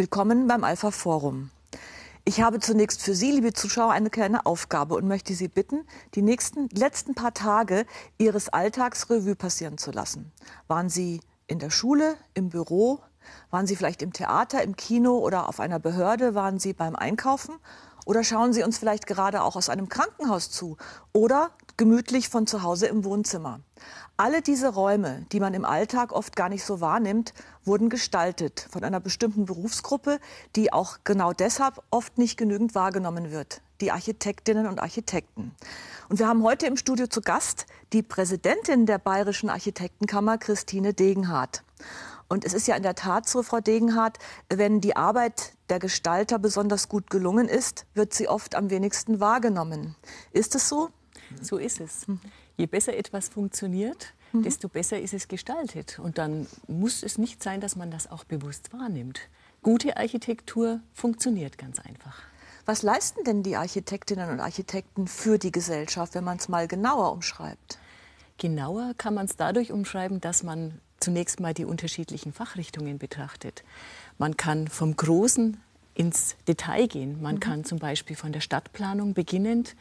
Willkommen beim Alpha Forum. Ich habe zunächst für Sie, liebe Zuschauer, eine kleine Aufgabe und möchte Sie bitten, die nächsten letzten paar Tage Ihres Alltags Revue passieren zu lassen. Waren Sie in der Schule, im Büro, waren Sie vielleicht im Theater, im Kino oder auf einer Behörde? Waren Sie beim Einkaufen? Oder schauen Sie uns vielleicht gerade auch aus einem Krankenhaus zu oder gemütlich von zu Hause im Wohnzimmer? Alle diese Räume, die man im Alltag oft gar nicht so wahrnimmt, wurden gestaltet von einer bestimmten Berufsgruppe, die auch genau deshalb oft nicht genügend wahrgenommen wird, die Architektinnen und Architekten. Und wir haben heute im Studio zu Gast die Präsidentin der Bayerischen Architektenkammer, Christine Degenhardt. Und es ist ja in der Tat so, Frau Degenhardt, wenn die Arbeit der Gestalter besonders gut gelungen ist, wird sie oft am wenigsten wahrgenommen. Ist es so? So ist es. Je besser etwas funktioniert, mhm. desto besser ist es gestaltet. Und dann muss es nicht sein, dass man das auch bewusst wahrnimmt. Gute Architektur funktioniert ganz einfach. Was leisten denn die Architektinnen und Architekten für die Gesellschaft, wenn man es mal genauer umschreibt? Genauer kann man es dadurch umschreiben, dass man zunächst mal die unterschiedlichen Fachrichtungen betrachtet. Man kann vom Großen ins Detail gehen. Man mhm. kann zum Beispiel von der Stadtplanung beginnend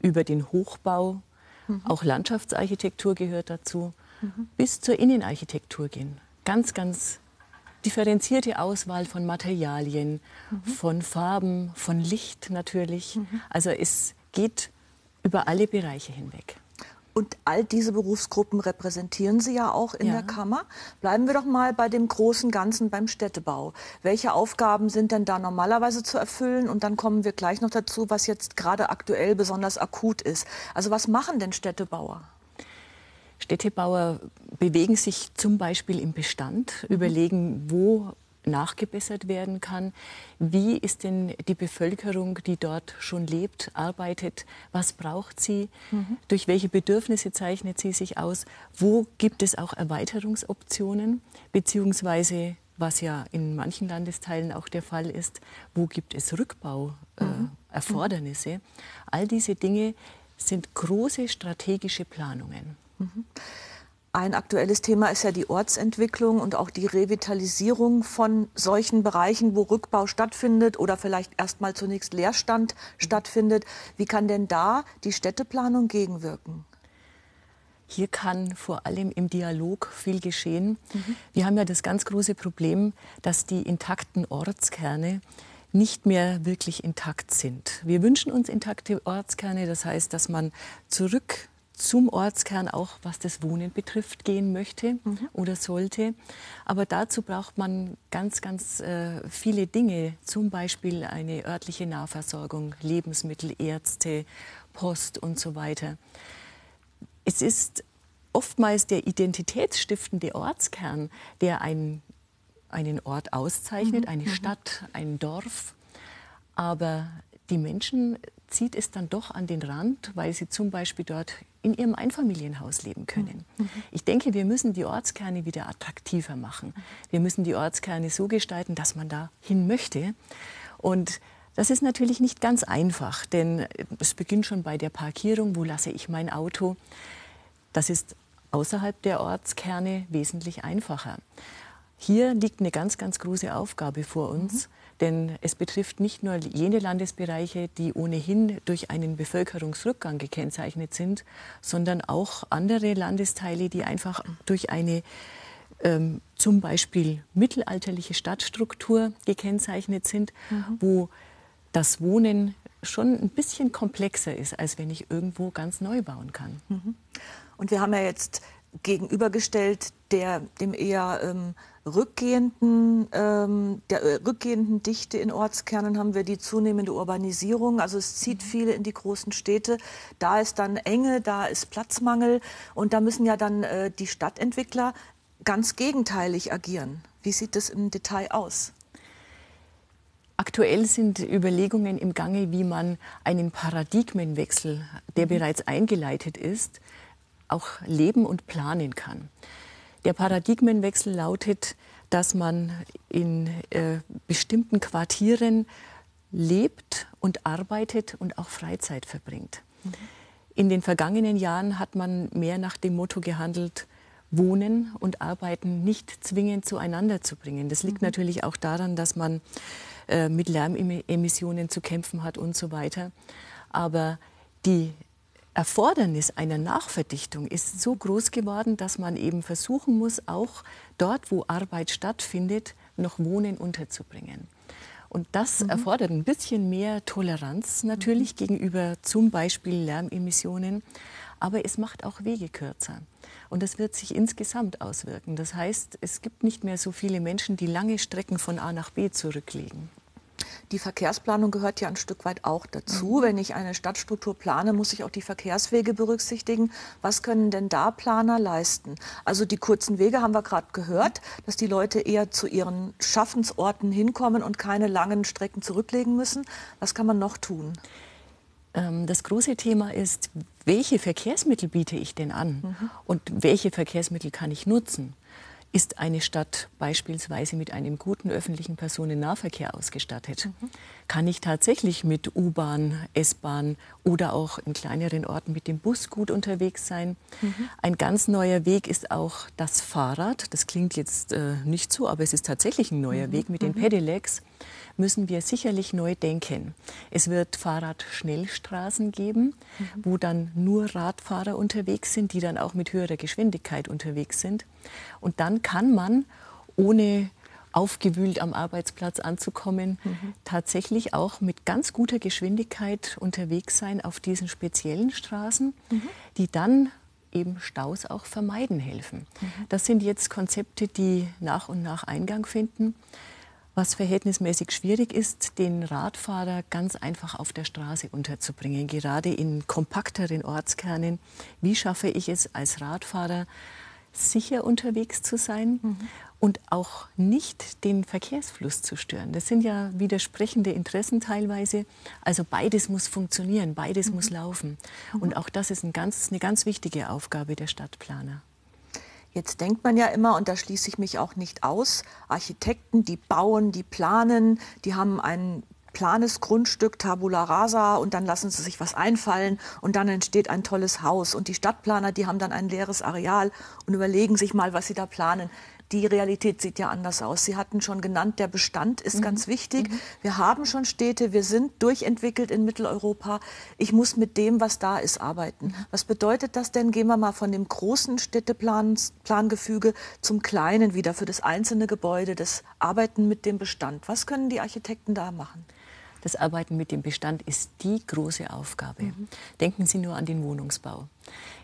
über den Hochbau, mhm. auch Landschaftsarchitektur gehört dazu, mhm. bis zur Innenarchitektur gehen. Ganz, ganz differenzierte Auswahl von Materialien, mhm. von Farben, von Licht natürlich. Mhm. Also es geht über alle Bereiche hinweg. Und all diese Berufsgruppen repräsentieren Sie ja auch in ja. der Kammer. Bleiben wir doch mal bei dem großen Ganzen beim Städtebau. Welche Aufgaben sind denn da normalerweise zu erfüllen? Und dann kommen wir gleich noch dazu, was jetzt gerade aktuell besonders akut ist. Also was machen denn Städtebauer? Städtebauer bewegen sich zum Beispiel im Bestand, mhm. überlegen, wo nachgebessert werden kann. Wie ist denn die Bevölkerung, die dort schon lebt, arbeitet? Was braucht sie? Mhm. Durch welche Bedürfnisse zeichnet sie sich aus? Wo gibt es auch Erweiterungsoptionen? Beziehungsweise, was ja in manchen Landesteilen auch der Fall ist, wo gibt es Rückbauerfordernisse? Äh, mhm. All diese Dinge sind große strategische Planungen. Mhm. Ein aktuelles Thema ist ja die Ortsentwicklung und auch die Revitalisierung von solchen Bereichen, wo Rückbau stattfindet oder vielleicht erst mal zunächst Leerstand stattfindet. Wie kann denn da die Städteplanung gegenwirken? Hier kann vor allem im Dialog viel geschehen. Mhm. Wir haben ja das ganz große Problem, dass die intakten Ortskerne nicht mehr wirklich intakt sind. Wir wünschen uns intakte Ortskerne, das heißt, dass man zurück zum Ortskern auch, was das Wohnen betrifft, gehen möchte mhm. oder sollte. Aber dazu braucht man ganz, ganz äh, viele Dinge, zum Beispiel eine örtliche Nahversorgung, Lebensmittel, Ärzte, Post und so weiter. Es ist oftmals der identitätsstiftende Ortskern, der ein, einen Ort auszeichnet, mhm. eine mhm. Stadt, ein Dorf. Aber die Menschen zieht es dann doch an den Rand, weil sie zum Beispiel dort in ihrem Einfamilienhaus leben können. Mhm. Ich denke, wir müssen die Ortskerne wieder attraktiver machen. Wir müssen die Ortskerne so gestalten, dass man da hin möchte. Und das ist natürlich nicht ganz einfach, denn es beginnt schon bei der Parkierung. Wo lasse ich mein Auto? Das ist außerhalb der Ortskerne wesentlich einfacher. Hier liegt eine ganz, ganz große Aufgabe vor uns. Mhm. Denn es betrifft nicht nur jene Landesbereiche, die ohnehin durch einen Bevölkerungsrückgang gekennzeichnet sind, sondern auch andere Landesteile, die einfach durch eine ähm, zum Beispiel mittelalterliche Stadtstruktur gekennzeichnet sind, mhm. wo das Wohnen schon ein bisschen komplexer ist, als wenn ich irgendwo ganz neu bauen kann. Mhm. Und wir haben ja jetzt gegenübergestellt der, dem eher ähm, rückgehenden, ähm, der äh, rückgehenden Dichte in Ortskernen haben wir die zunehmende Urbanisierung. Also es zieht mhm. viele in die großen Städte. Da ist dann Enge, da ist Platzmangel und da müssen ja dann äh, die Stadtentwickler ganz gegenteilig agieren. Wie sieht das im Detail aus? Aktuell sind Überlegungen im Gange, wie man einen Paradigmenwechsel, der mhm. bereits eingeleitet ist, auch leben und planen kann. Der Paradigmenwechsel lautet, dass man in äh, bestimmten Quartieren lebt und arbeitet und auch Freizeit verbringt. Mhm. In den vergangenen Jahren hat man mehr nach dem Motto gehandelt, Wohnen und Arbeiten nicht zwingend zueinander zu bringen. Das liegt mhm. natürlich auch daran, dass man äh, mit Lärmemissionen zu kämpfen hat und so weiter. Aber die Erfordernis einer Nachverdichtung ist so groß geworden, dass man eben versuchen muss, auch dort, wo Arbeit stattfindet, noch Wohnen unterzubringen. Und das mhm. erfordert ein bisschen mehr Toleranz natürlich mhm. gegenüber zum Beispiel Lärmemissionen, aber es macht auch Wege kürzer. Und das wird sich insgesamt auswirken. Das heißt, es gibt nicht mehr so viele Menschen, die lange Strecken von A nach B zurücklegen. Die Verkehrsplanung gehört ja ein Stück weit auch dazu. Mhm. Wenn ich eine Stadtstruktur plane, muss ich auch die Verkehrswege berücksichtigen. Was können denn da Planer leisten? Also die kurzen Wege haben wir gerade gehört, dass die Leute eher zu ihren Schaffensorten hinkommen und keine langen Strecken zurücklegen müssen. Was kann man noch tun? Ähm, das große Thema ist, welche Verkehrsmittel biete ich denn an mhm. und welche Verkehrsmittel kann ich nutzen? Ist eine Stadt beispielsweise mit einem guten öffentlichen Personennahverkehr ausgestattet? Mhm. Kann ich tatsächlich mit U-Bahn, S-Bahn oder auch in kleineren Orten mit dem Bus gut unterwegs sein? Mhm. Ein ganz neuer Weg ist auch das Fahrrad. Das klingt jetzt äh, nicht so, aber es ist tatsächlich ein neuer mhm. Weg mit den mhm. Pedelecs müssen wir sicherlich neu denken. Es wird Fahrradschnellstraßen geben, mhm. wo dann nur Radfahrer unterwegs sind, die dann auch mit höherer Geschwindigkeit unterwegs sind. Und dann kann man, ohne aufgewühlt am Arbeitsplatz anzukommen, mhm. tatsächlich auch mit ganz guter Geschwindigkeit unterwegs sein auf diesen speziellen Straßen, mhm. die dann eben Staus auch vermeiden helfen. Mhm. Das sind jetzt Konzepte, die nach und nach Eingang finden was verhältnismäßig schwierig ist, den Radfahrer ganz einfach auf der Straße unterzubringen, gerade in kompakteren Ortskernen. Wie schaffe ich es als Radfahrer, sicher unterwegs zu sein mhm. und auch nicht den Verkehrsfluss zu stören? Das sind ja widersprechende Interessen teilweise. Also beides muss funktionieren, beides mhm. muss laufen. Mhm. Und auch das ist ein ganz, eine ganz wichtige Aufgabe der Stadtplaner. Jetzt denkt man ja immer, und da schließe ich mich auch nicht aus, Architekten, die bauen, die planen, die haben ein planes Grundstück, Tabula Rasa, und dann lassen sie sich was einfallen und dann entsteht ein tolles Haus. Und die Stadtplaner, die haben dann ein leeres Areal und überlegen sich mal, was sie da planen die Realität sieht ja anders aus. Sie hatten schon genannt, der Bestand ist mhm. ganz wichtig. Mhm. Wir haben schon Städte, wir sind durchentwickelt in Mitteleuropa. Ich muss mit dem, was da ist, arbeiten. Mhm. Was bedeutet das denn? Gehen wir mal von dem großen Städteplangefüge zum kleinen wieder für das einzelne Gebäude, das Arbeiten mit dem Bestand. Was können die Architekten da machen? Das Arbeiten mit dem Bestand ist die große Aufgabe. Mhm. Denken Sie nur an den Wohnungsbau.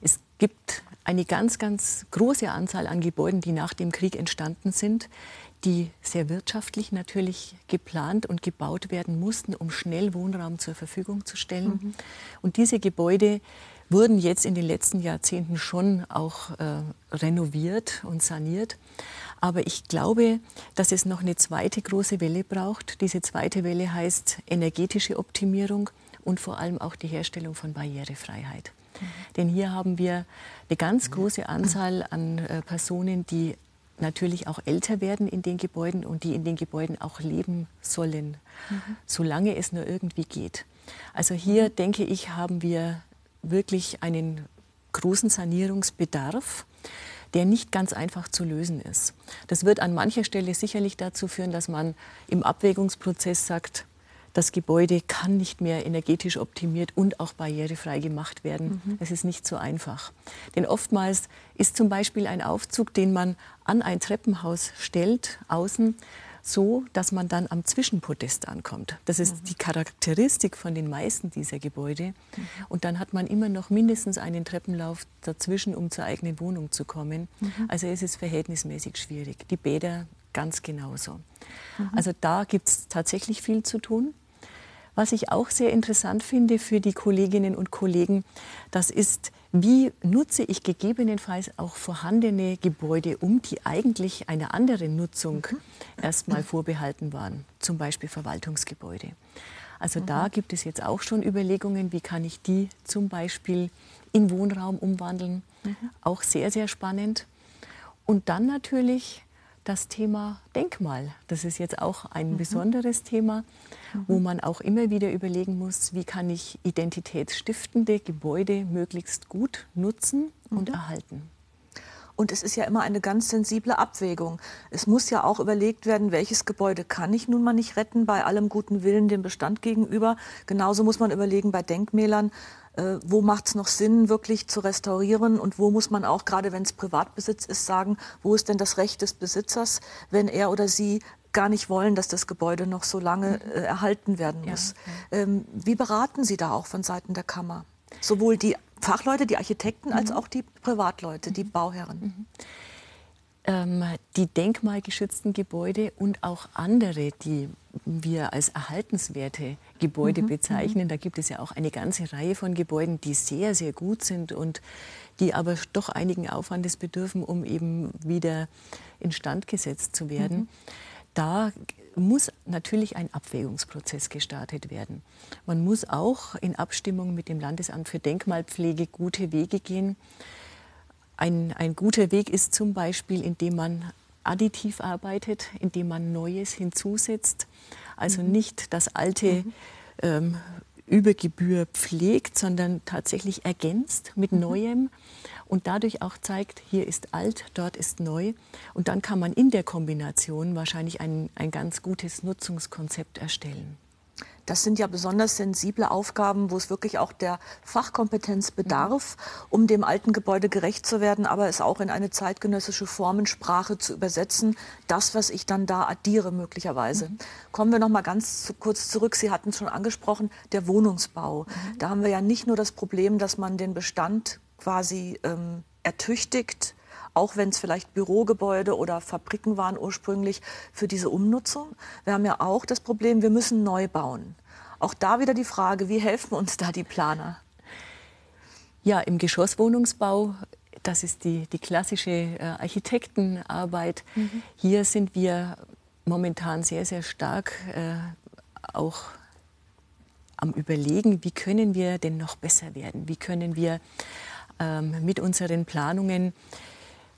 Es gibt eine ganz, ganz große Anzahl an Gebäuden, die nach dem Krieg entstanden sind, die sehr wirtschaftlich natürlich geplant und gebaut werden mussten, um schnell Wohnraum zur Verfügung zu stellen. Mhm. Und diese Gebäude wurden jetzt in den letzten Jahrzehnten schon auch äh, renoviert und saniert. Aber ich glaube, dass es noch eine zweite große Welle braucht. Diese zweite Welle heißt energetische Optimierung und vor allem auch die Herstellung von Barrierefreiheit. Denn hier haben wir eine ganz große Anzahl an äh, Personen, die natürlich auch älter werden in den Gebäuden und die in den Gebäuden auch leben sollen, mhm. solange es nur irgendwie geht. Also hier mhm. denke ich, haben wir wirklich einen großen Sanierungsbedarf der nicht ganz einfach zu lösen ist. Das wird an mancher Stelle sicherlich dazu führen, dass man im Abwägungsprozess sagt, das Gebäude kann nicht mehr energetisch optimiert und auch barrierefrei gemacht werden. Mhm. Es ist nicht so einfach. Denn oftmals ist zum Beispiel ein Aufzug, den man an ein Treppenhaus stellt, außen, so, dass man dann am Zwischenpodest ankommt. Das ist mhm. die Charakteristik von den meisten dieser Gebäude. Mhm. Und dann hat man immer noch mindestens einen Treppenlauf dazwischen, um zur eigenen Wohnung zu kommen. Mhm. Also es ist verhältnismäßig schwierig. Die Bäder ganz genauso. Mhm. Also da gibt es tatsächlich viel zu tun. Was ich auch sehr interessant finde für die Kolleginnen und Kollegen, das ist, wie nutze ich gegebenenfalls auch vorhandene Gebäude um, die eigentlich einer anderen Nutzung mhm. erstmal vorbehalten waren, zum Beispiel Verwaltungsgebäude. Also mhm. da gibt es jetzt auch schon Überlegungen, wie kann ich die zum Beispiel in Wohnraum umwandeln. Mhm. Auch sehr, sehr spannend. Und dann natürlich das Thema Denkmal. Das ist jetzt auch ein mhm. besonderes Thema, mhm. wo man auch immer wieder überlegen muss, wie kann ich identitätsstiftende Gebäude möglichst gut nutzen und mhm. erhalten. Und es ist ja immer eine ganz sensible Abwägung. Es muss ja auch überlegt werden, welches Gebäude kann ich nun mal nicht retten, bei allem guten Willen dem Bestand gegenüber. Genauso muss man überlegen bei Denkmälern, äh, wo macht es noch Sinn, wirklich zu restaurieren und wo muss man auch, gerade wenn es Privatbesitz ist, sagen, wo ist denn das Recht des Besitzers, wenn er oder sie gar nicht wollen, dass das Gebäude noch so lange mhm. äh, erhalten werden muss. Ja, ja. Ähm, wie beraten Sie da auch von Seiten der Kammer? Sowohl die Fachleute, die Architekten, als mhm. auch die Privatleute, die mhm. Bauherren. Mhm. Ähm, die denkmalgeschützten Gebäude und auch andere, die wir als erhaltenswerte Gebäude mhm. bezeichnen. Da gibt es ja auch eine ganze Reihe von Gebäuden, die sehr, sehr gut sind und die aber doch einigen Aufwandes bedürfen, um eben wieder instand gesetzt zu werden. Mhm. Da muss natürlich ein Abwägungsprozess gestartet werden. Man muss auch in Abstimmung mit dem Landesamt für Denkmalpflege gute Wege gehen. Ein, ein guter Weg ist zum Beispiel, indem man additiv arbeitet, indem man Neues hinzusetzt. Also mhm. nicht das Alte mhm. ähm, über Gebühr pflegt, sondern tatsächlich ergänzt mit mhm. Neuem und dadurch auch zeigt, hier ist alt, dort ist neu. Und dann kann man in der Kombination wahrscheinlich ein, ein ganz gutes Nutzungskonzept erstellen. Das sind ja besonders sensible Aufgaben, wo es wirklich auch der Fachkompetenz bedarf, um dem alten Gebäude gerecht zu werden, aber es auch in eine zeitgenössische Formensprache zu übersetzen. Das, was ich dann da addiere möglicherweise. Mhm. Kommen wir noch mal ganz zu, kurz zurück. Sie hatten es schon angesprochen, der Wohnungsbau. Mhm. Da haben wir ja nicht nur das Problem, dass man den Bestand quasi ähm, ertüchtigt, auch wenn es vielleicht Bürogebäude oder Fabriken waren ursprünglich für diese Umnutzung. Wir haben ja auch das Problem, wir müssen neu bauen. Auch da wieder die Frage, wie helfen uns da die Planer? Ja, im Geschosswohnungsbau, das ist die, die klassische äh, Architektenarbeit. Mhm. Hier sind wir momentan sehr, sehr stark äh, auch am Überlegen, wie können wir denn noch besser werden? Wie können wir ähm, mit unseren Planungen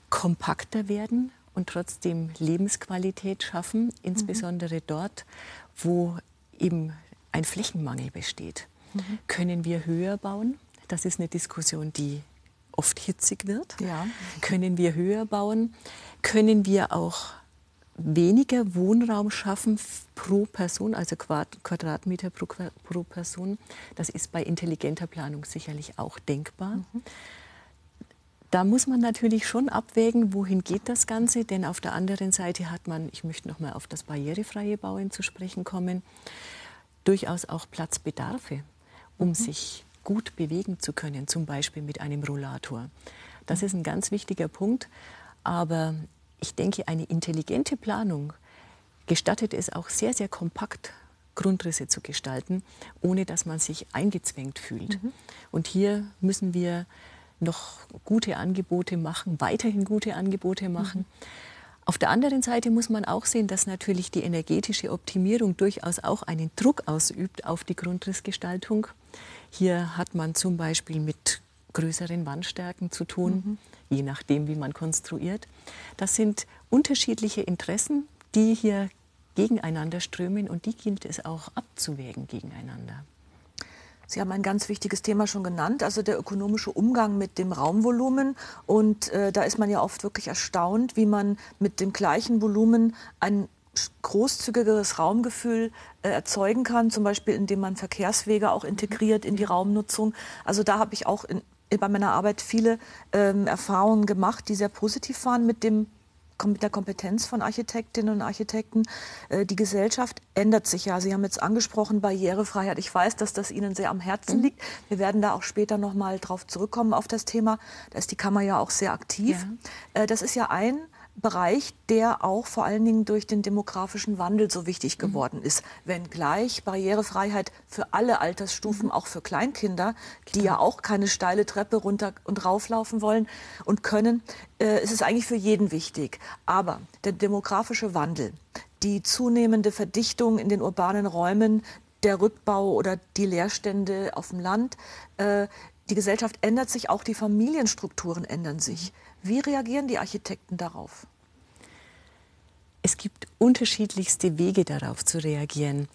kompakter werden und trotzdem Lebensqualität schaffen, insbesondere dort, wo eben ein Flächenmangel besteht. Mhm. Können wir höher bauen? Das ist eine Diskussion, die oft hitzig wird. Ja. Können wir höher bauen? Können wir auch weniger Wohnraum schaffen pro Person, also Quadratmeter pro, pro Person? Das ist bei intelligenter Planung sicherlich auch denkbar. Mhm da muss man natürlich schon abwägen, wohin geht das Ganze, denn auf der anderen Seite hat man, ich möchte noch mal auf das barrierefreie Bauen zu sprechen kommen, durchaus auch Platzbedarfe, um mhm. sich gut bewegen zu können, zum Beispiel mit einem Rollator. Das ist ein ganz wichtiger Punkt, aber ich denke, eine intelligente Planung gestattet es auch sehr, sehr kompakt Grundrisse zu gestalten, ohne dass man sich eingezwängt fühlt. Mhm. Und hier müssen wir noch gute Angebote machen, weiterhin gute Angebote machen. Mhm. Auf der anderen Seite muss man auch sehen, dass natürlich die energetische Optimierung durchaus auch einen Druck ausübt auf die Grundrissgestaltung. Hier hat man zum Beispiel mit größeren Wandstärken zu tun, mhm. je nachdem, wie man konstruiert. Das sind unterschiedliche Interessen, die hier gegeneinander strömen und die gilt es auch abzuwägen gegeneinander. Sie haben ein ganz wichtiges Thema schon genannt, also der ökonomische Umgang mit dem Raumvolumen. Und äh, da ist man ja oft wirklich erstaunt, wie man mit dem gleichen Volumen ein großzügigeres Raumgefühl äh, erzeugen kann, zum Beispiel indem man Verkehrswege auch integriert in die Raumnutzung. Also da habe ich auch in, bei meiner Arbeit viele ähm, Erfahrungen gemacht, die sehr positiv waren mit dem mit der Kompetenz von Architektinnen und Architekten. Äh, die Gesellschaft ändert sich ja. Sie haben jetzt angesprochen Barrierefreiheit. Ich weiß, dass das Ihnen sehr am Herzen mhm. liegt. Wir werden da auch später noch mal drauf zurückkommen auf das Thema. Da ist die Kammer ja auch sehr aktiv. Ja. Äh, das ist ja ein Bereich, der auch vor allen Dingen durch den demografischen Wandel so wichtig mhm. geworden ist. Wenngleich Barrierefreiheit für alle Altersstufen, mhm. auch für Kleinkinder, die ja auch keine steile Treppe runter und rauflaufen wollen und können, äh, ist es eigentlich für jeden wichtig. Aber der demografische Wandel, die zunehmende Verdichtung in den urbanen Räumen, der Rückbau oder die Leerstände auf dem Land, äh, die Gesellschaft ändert sich, auch die Familienstrukturen ändern sich. Mhm. Wie reagieren die Architekten darauf? Es gibt unterschiedlichste Wege darauf zu reagieren.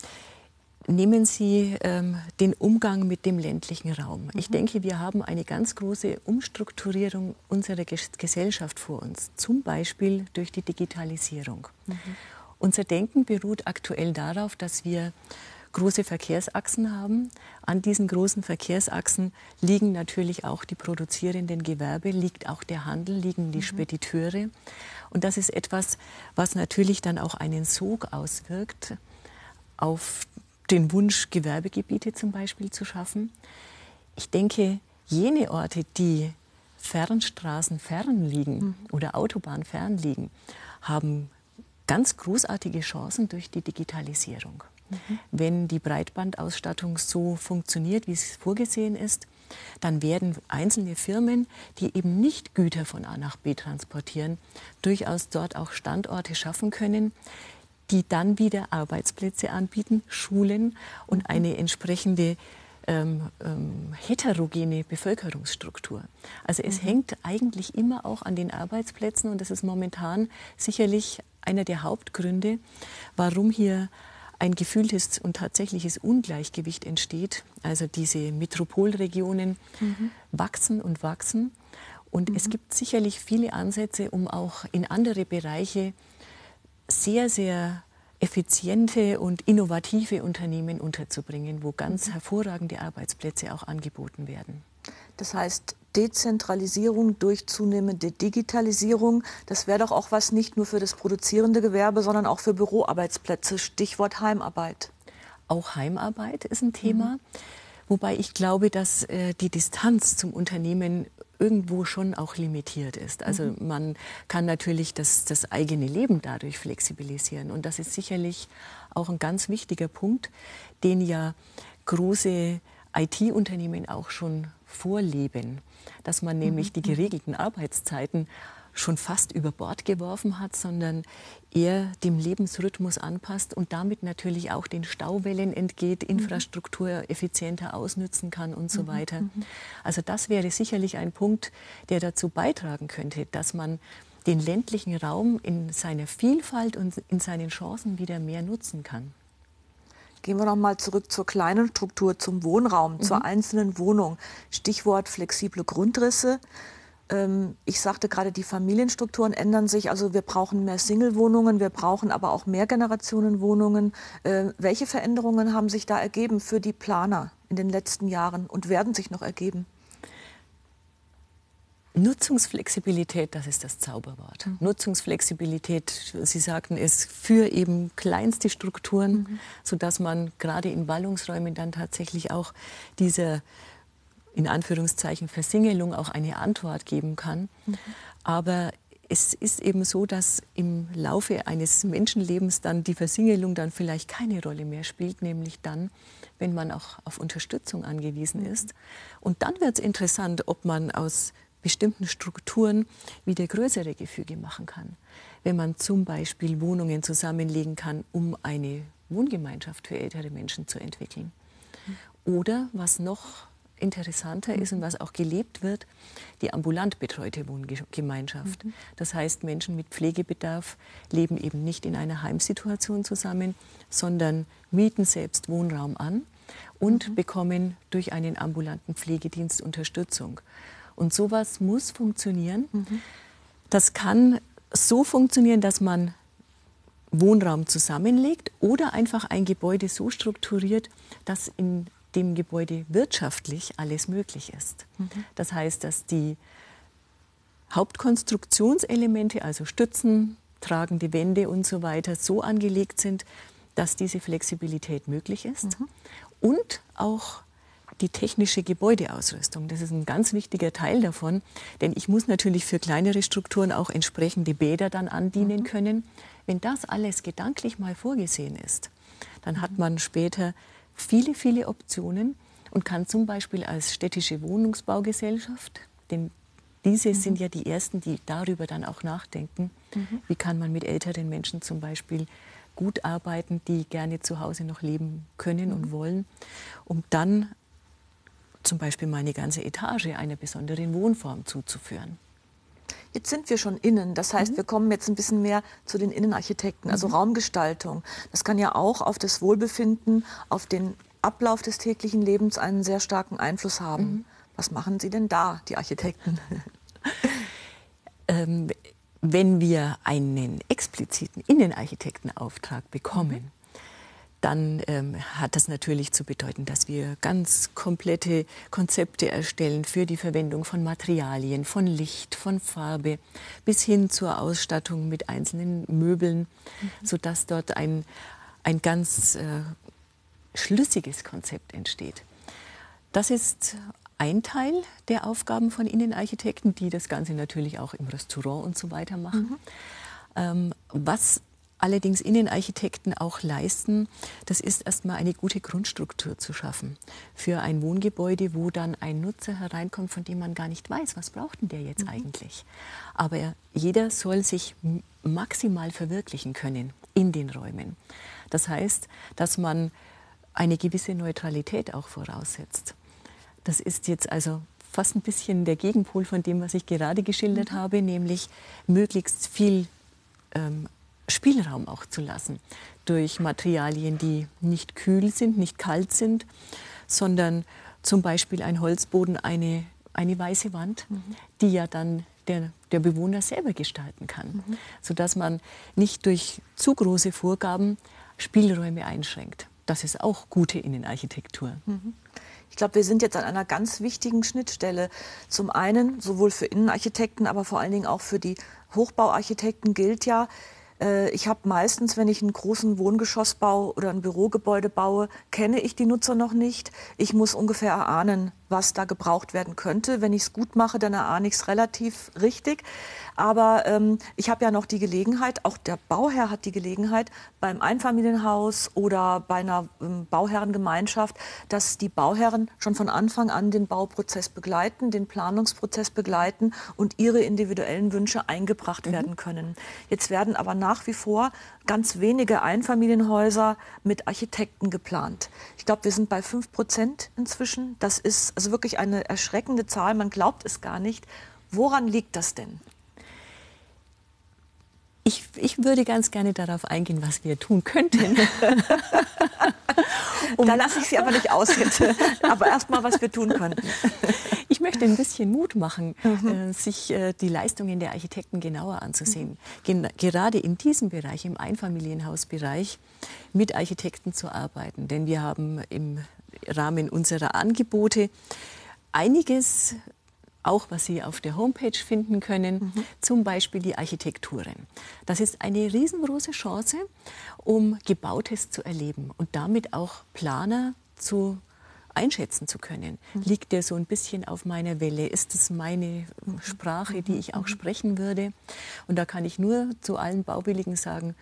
Nehmen Sie ähm, den Umgang mit dem ländlichen Raum. Mhm. Ich denke, wir haben eine ganz große Umstrukturierung unserer Gesellschaft vor uns, zum Beispiel durch die Digitalisierung. Mhm. Unser Denken beruht aktuell darauf, dass wir große Verkehrsachsen haben. An diesen großen Verkehrsachsen liegen natürlich auch die produzierenden Gewerbe, liegt auch der Handel, liegen die mhm. Spediteure. Und das ist etwas, was natürlich dann auch einen Sog auswirkt auf den Wunsch, Gewerbegebiete zum Beispiel zu schaffen. Ich denke, jene Orte, die Fernstraßen fern liegen mhm. oder Autobahn fern liegen, haben ganz großartige Chancen durch die Digitalisierung. Mhm. Wenn die Breitbandausstattung so funktioniert, wie es vorgesehen ist, dann werden einzelne Firmen, die eben nicht Güter von A nach B transportieren, durchaus dort auch Standorte schaffen können, die dann wieder Arbeitsplätze anbieten, Schulen und mhm. eine entsprechende ähm, ähm, heterogene Bevölkerungsstruktur. Also es mhm. hängt eigentlich immer auch an den Arbeitsplätzen und das ist momentan sicherlich einer der Hauptgründe, warum hier ein gefühltes und tatsächliches Ungleichgewicht entsteht. Also diese Metropolregionen mhm. wachsen und wachsen. Und mhm. es gibt sicherlich viele Ansätze, um auch in andere Bereiche sehr, sehr effiziente und innovative Unternehmen unterzubringen, wo ganz mhm. hervorragende Arbeitsplätze auch angeboten werden. Das heißt, Dezentralisierung durch zunehmende Digitalisierung, das wäre doch auch was nicht nur für das produzierende Gewerbe, sondern auch für Büroarbeitsplätze. Stichwort Heimarbeit. Auch Heimarbeit ist ein Thema. Mhm. Wobei ich glaube, dass äh, die Distanz zum Unternehmen irgendwo schon auch limitiert ist. Also mhm. man kann natürlich das, das eigene Leben dadurch flexibilisieren. Und das ist sicherlich auch ein ganz wichtiger Punkt, den ja große IT-Unternehmen auch schon vorleben, dass man nämlich mhm. die geregelten Arbeitszeiten schon fast über Bord geworfen hat, sondern eher dem Lebensrhythmus anpasst und damit natürlich auch den Stauwellen entgeht, mhm. Infrastruktur effizienter ausnützen kann und so mhm. weiter. Mhm. Also das wäre sicherlich ein Punkt, der dazu beitragen könnte, dass man den ländlichen Raum in seiner Vielfalt und in seinen Chancen wieder mehr nutzen kann. Gehen wir noch mal zurück zur kleinen Struktur, zum Wohnraum, mhm. zur einzelnen Wohnung. Stichwort flexible Grundrisse. Ähm, ich sagte gerade, die Familienstrukturen ändern sich. Also wir brauchen mehr Single-Wohnungen, wir brauchen aber auch mehr Generationenwohnungen. Äh, welche Veränderungen haben sich da ergeben für die Planer in den letzten Jahren und werden sich noch ergeben? Nutzungsflexibilität, das ist das Zauberwort. Mhm. Nutzungsflexibilität, Sie sagten es, für eben kleinste Strukturen, mhm. sodass man gerade in Ballungsräumen dann tatsächlich auch dieser in Anführungszeichen Versingelung auch eine Antwort geben kann. Mhm. Aber es ist eben so, dass im Laufe eines Menschenlebens dann die Versingelung dann vielleicht keine Rolle mehr spielt, nämlich dann, wenn man auch auf Unterstützung angewiesen mhm. ist. Und dann wird es interessant, ob man aus bestimmten Strukturen wieder größere Gefüge machen kann. Wenn man zum Beispiel Wohnungen zusammenlegen kann, um eine Wohngemeinschaft für ältere Menschen zu entwickeln. Oder was noch interessanter ist und was auch gelebt wird, die ambulant betreute Wohngemeinschaft. Mhm. Das heißt, Menschen mit Pflegebedarf leben eben nicht in einer Heimsituation zusammen, sondern mieten selbst Wohnraum an und mhm. bekommen durch einen ambulanten Pflegedienst Unterstützung. Und sowas muss funktionieren. Mhm. Das kann so funktionieren, dass man Wohnraum zusammenlegt oder einfach ein Gebäude so strukturiert, dass in dem Gebäude wirtschaftlich alles möglich ist. Mhm. Das heißt, dass die Hauptkonstruktionselemente, also Stützen, tragende Wände und so weiter, so angelegt sind, dass diese Flexibilität möglich ist mhm. und auch die technische Gebäudeausrüstung. Das ist ein ganz wichtiger Teil davon, denn ich muss natürlich für kleinere Strukturen auch entsprechende Bäder dann andienen mhm. können. Wenn das alles gedanklich mal vorgesehen ist, dann hat man später viele, viele Optionen und kann zum Beispiel als städtische Wohnungsbaugesellschaft, denn diese mhm. sind ja die ersten, die darüber dann auch nachdenken, mhm. wie kann man mit älteren Menschen zum Beispiel gut arbeiten, die gerne zu Hause noch leben können mhm. und wollen, um dann zum Beispiel meine ganze Etage einer besonderen Wohnform zuzuführen. Jetzt sind wir schon innen. Das heißt, mhm. wir kommen jetzt ein bisschen mehr zu den Innenarchitekten, also mhm. Raumgestaltung. Das kann ja auch auf das Wohlbefinden, auf den Ablauf des täglichen Lebens einen sehr starken Einfluss haben. Mhm. Was machen Sie denn da, die Architekten? ähm, wenn wir einen expliziten Innenarchitektenauftrag bekommen, dann ähm, hat das natürlich zu bedeuten, dass wir ganz komplette Konzepte erstellen für die Verwendung von Materialien, von Licht, von Farbe, bis hin zur Ausstattung mit einzelnen Möbeln, mhm. sodass dort ein, ein ganz äh, schlüssiges Konzept entsteht. Das ist ein Teil der Aufgaben von Innenarchitekten, die das Ganze natürlich auch im Restaurant und so weiter machen. Mhm. Ähm, was allerdings Innenarchitekten auch leisten, das ist erstmal eine gute Grundstruktur zu schaffen für ein Wohngebäude, wo dann ein Nutzer hereinkommt, von dem man gar nicht weiß, was braucht denn der jetzt mhm. eigentlich. Aber jeder soll sich maximal verwirklichen können in den Räumen. Das heißt, dass man eine gewisse Neutralität auch voraussetzt. Das ist jetzt also fast ein bisschen der Gegenpol von dem, was ich gerade geschildert mhm. habe, nämlich möglichst viel ähm, Spielraum auch zu lassen durch Materialien, die nicht kühl sind, nicht kalt sind, sondern zum Beispiel ein Holzboden, eine, eine weiße Wand, mhm. die ja dann der, der Bewohner selber gestalten kann, mhm. sodass man nicht durch zu große Vorgaben Spielräume einschränkt. Das ist auch gute Innenarchitektur. Mhm. Ich glaube, wir sind jetzt an einer ganz wichtigen Schnittstelle. Zum einen sowohl für Innenarchitekten, aber vor allen Dingen auch für die Hochbauarchitekten gilt ja, ich habe meistens, wenn ich einen großen Wohngeschossbau oder ein Bürogebäude baue, kenne ich die Nutzer noch nicht. Ich muss ungefähr erahnen, was da gebraucht werden könnte. Wenn ich es gut mache, dann erahne ich es relativ richtig. Aber ähm, ich habe ja noch die Gelegenheit, auch der Bauherr hat die Gelegenheit, beim Einfamilienhaus oder bei einer ähm, Bauherrengemeinschaft, dass die Bauherren schon von Anfang an den Bauprozess begleiten, den Planungsprozess begleiten und ihre individuellen Wünsche eingebracht mhm. werden können. Jetzt werden aber nach wie vor ganz wenige Einfamilienhäuser mit Architekten geplant. Ich glaube, wir sind bei fünf Prozent inzwischen. Das ist also wirklich eine erschreckende Zahl. Man glaubt es gar nicht. Woran liegt das denn? Ich, ich würde ganz gerne darauf eingehen, was wir tun könnten. um da lasse ich Sie aber nicht aus jetzt. Aber erst mal, was wir tun könnten. Ich möchte ein bisschen Mut machen, mhm. äh, sich äh, die Leistungen der Architekten genauer anzusehen. Gen gerade in diesem Bereich, im Einfamilienhausbereich, mit Architekten zu arbeiten. Denn wir haben im Rahmen unserer Angebote einiges auch was Sie auf der Homepage finden können, mhm. zum Beispiel die Architekturen. Das ist eine riesengroße Chance, um Gebautes zu erleben und damit auch Planer zu einschätzen zu können. Mhm. Liegt der so ein bisschen auf meiner Welle? Ist es meine mhm. Sprache, die ich auch mhm. sprechen würde? Und da kann ich nur zu allen Baubilligen sagen,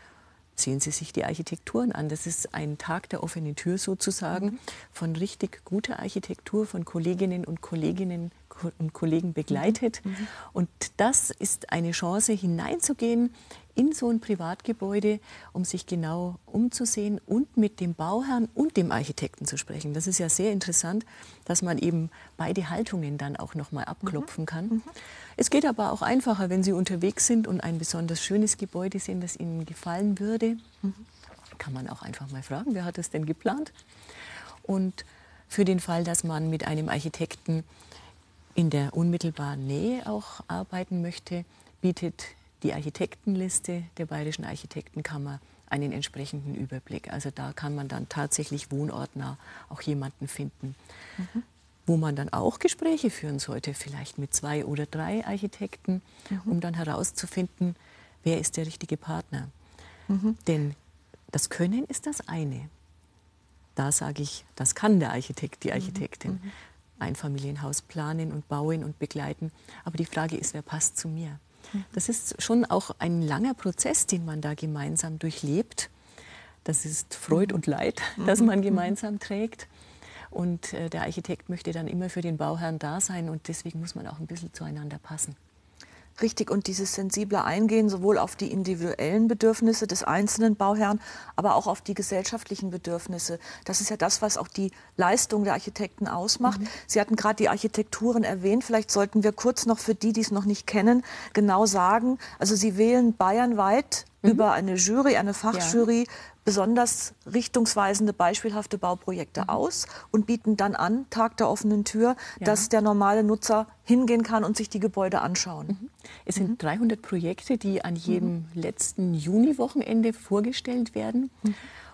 sehen Sie sich die Architekturen an. Das ist ein Tag der offenen Tür sozusagen mhm. von richtig guter Architektur, von Kolleginnen und Kolleginnen und Kollegen begleitet. Mhm. mhm. Und das ist eine Chance, hineinzugehen in so ein Privatgebäude, um sich genau umzusehen und mit dem Bauherrn und dem Architekten zu sprechen. Das ist ja sehr interessant, dass man eben beide Haltungen dann auch noch mal abklopfen mhm. kann. Mhm. Es geht aber auch einfacher, wenn Sie unterwegs sind und ein besonders schönes Gebäude sehen, das Ihnen gefallen würde. Mhm. Kann man auch einfach mal fragen, wer hat das denn geplant? Und für den Fall, dass man mit einem Architekten in der unmittelbaren Nähe auch arbeiten möchte, bietet die Architektenliste der Bayerischen Architektenkammer einen entsprechenden Überblick. Also da kann man dann tatsächlich wohnortnah auch jemanden finden, mhm. wo man dann auch Gespräche führen sollte, vielleicht mit zwei oder drei Architekten, mhm. um dann herauszufinden, wer ist der richtige Partner. Mhm. Denn das Können ist das eine. Da sage ich, das kann der Architekt, die mhm. Architektin. Mhm. Einfamilienhaus planen und bauen und begleiten. Aber die Frage ist, wer passt zu mir? Mhm. Das ist schon auch ein langer Prozess, den man da gemeinsam durchlebt. Das ist Freud und Leid, mhm. das man gemeinsam trägt. Und äh, der Architekt möchte dann immer für den Bauherrn da sein und deswegen muss man auch ein bisschen zueinander passen. Richtig, und dieses sensible Eingehen sowohl auf die individuellen Bedürfnisse des einzelnen Bauherrn, aber auch auf die gesellschaftlichen Bedürfnisse. Das ist ja das, was auch die Leistung der Architekten ausmacht. Mhm. Sie hatten gerade die Architekturen erwähnt. Vielleicht sollten wir kurz noch für die, die es noch nicht kennen, genau sagen. Also Sie wählen bayernweit mhm. über eine Jury, eine Fachjury, ja besonders richtungsweisende, beispielhafte Bauprojekte mhm. aus und bieten dann an, Tag der offenen Tür, ja. dass der normale Nutzer hingehen kann und sich die Gebäude anschauen. Mhm. Es sind mhm. 300 Projekte, die an jedem mhm. letzten Juniwochenende vorgestellt werden.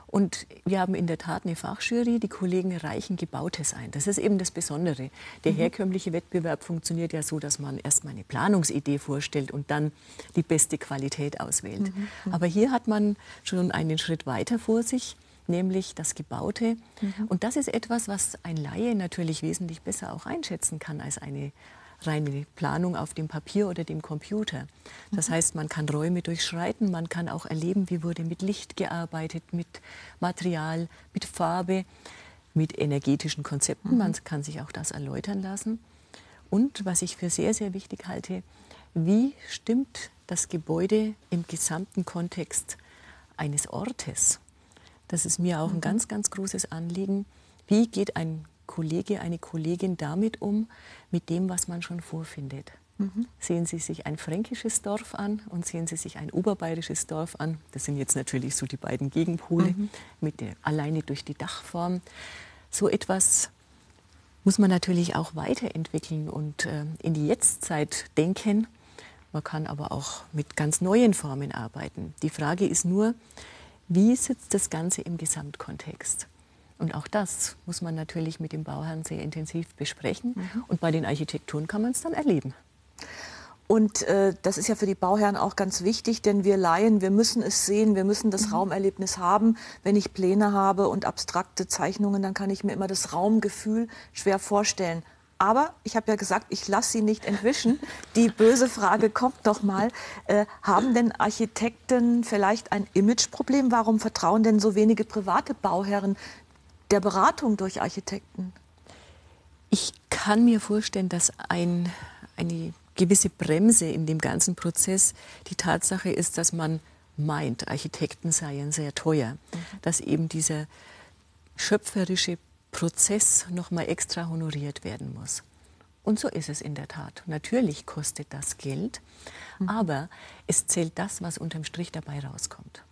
Und wir haben in der Tat eine Fachjury, die Kollegen reichen Gebautes ein. Das ist eben das Besondere. Der mhm. herkömmliche Wettbewerb funktioniert ja so, dass man erst mal eine Planungsidee vorstellt und dann die beste Qualität auswählt. Mhm. mhm. Aber hier hat man schon einen Schritt weiter vor sich nämlich das Gebaute. Mhm. Und das ist etwas, was ein Laie natürlich wesentlich besser auch einschätzen kann als eine reine Planung auf dem Papier oder dem Computer. Das mhm. heißt, man kann Räume durchschreiten, man kann auch erleben, wie wurde mit Licht gearbeitet, mit Material, mit Farbe, mit energetischen Konzepten. Mhm. Man kann sich auch das erläutern lassen. Und was ich für sehr, sehr wichtig halte, wie stimmt das Gebäude im gesamten Kontext eines Ortes? Das ist mir auch ein mhm. ganz, ganz großes Anliegen. Wie geht ein Kollege, eine Kollegin damit um, mit dem, was man schon vorfindet. Mhm. Sehen Sie sich ein fränkisches Dorf an und sehen Sie sich ein oberbayerisches Dorf an. Das sind jetzt natürlich so die beiden Gegenpole, mhm. mit der, alleine durch die Dachform. So etwas muss man natürlich auch weiterentwickeln und äh, in die Jetztzeit denken. Man kann aber auch mit ganz neuen Formen arbeiten. Die Frage ist nur, wie sitzt das Ganze im Gesamtkontext? Und auch das muss man natürlich mit dem Bauherrn sehr intensiv besprechen. Mhm. Und bei den Architekturen kann man es dann erleben. Und äh, das ist ja für die Bauherren auch ganz wichtig, denn wir Laien, wir müssen es sehen, wir müssen das mhm. Raumerlebnis haben. Wenn ich Pläne habe und abstrakte Zeichnungen, dann kann ich mir immer das Raumgefühl schwer vorstellen. Aber ich habe ja gesagt, ich lasse Sie nicht entwischen. Die böse Frage kommt doch mal. Äh, haben denn Architekten vielleicht ein Imageproblem? Warum vertrauen denn so wenige private Bauherren der Beratung durch Architekten? Ich kann mir vorstellen, dass ein, eine gewisse Bremse in dem ganzen Prozess die Tatsache ist, dass man meint, Architekten seien sehr teuer, mhm. dass eben dieser schöpferische Prozess noch mal extra honoriert werden muss. Und so ist es in der Tat. Natürlich kostet das Geld, mhm. aber es zählt das, was unterm Strich dabei rauskommt.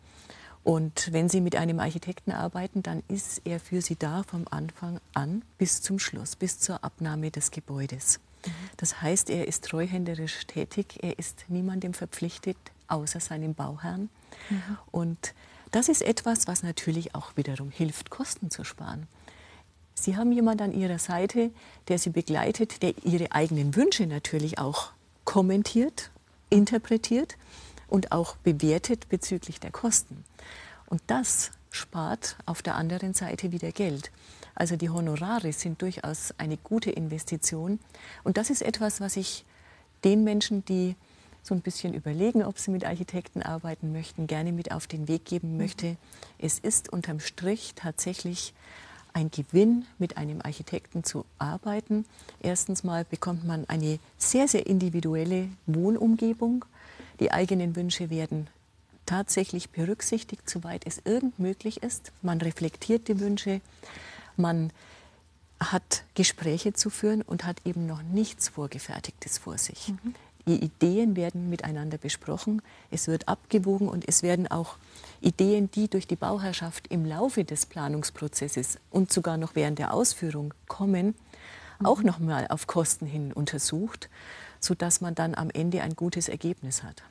Und wenn Sie mit einem Architekten arbeiten, dann ist er für Sie da vom Anfang an bis zum Schluss, bis zur Abnahme des Gebäudes. Mhm. Das heißt, er ist treuhänderisch tätig, er ist niemandem verpflichtet, außer seinem Bauherrn. Mhm. Und das ist etwas, was natürlich auch wiederum hilft, Kosten zu sparen. Sie haben jemanden an Ihrer Seite, der Sie begleitet, der Ihre eigenen Wünsche natürlich auch kommentiert, interpretiert und auch bewertet bezüglich der Kosten. Und das spart auf der anderen Seite wieder Geld. Also die Honorare sind durchaus eine gute Investition. Und das ist etwas, was ich den Menschen, die so ein bisschen überlegen, ob sie mit Architekten arbeiten möchten, gerne mit auf den Weg geben möchte. Es ist unterm Strich tatsächlich ein Gewinn, mit einem Architekten zu arbeiten. Erstens mal bekommt man eine sehr, sehr individuelle Wohnumgebung. Die eigenen Wünsche werden tatsächlich berücksichtigt, soweit es irgend möglich ist. Man reflektiert die Wünsche, man hat Gespräche zu führen und hat eben noch nichts Vorgefertigtes vor sich. Mhm. Die Ideen werden miteinander besprochen, es wird abgewogen und es werden auch Ideen, die durch die Bauherrschaft im Laufe des Planungsprozesses und sogar noch während der Ausführung kommen, mhm. auch noch mal auf Kosten hin untersucht, sodass man dann am Ende ein gutes Ergebnis hat.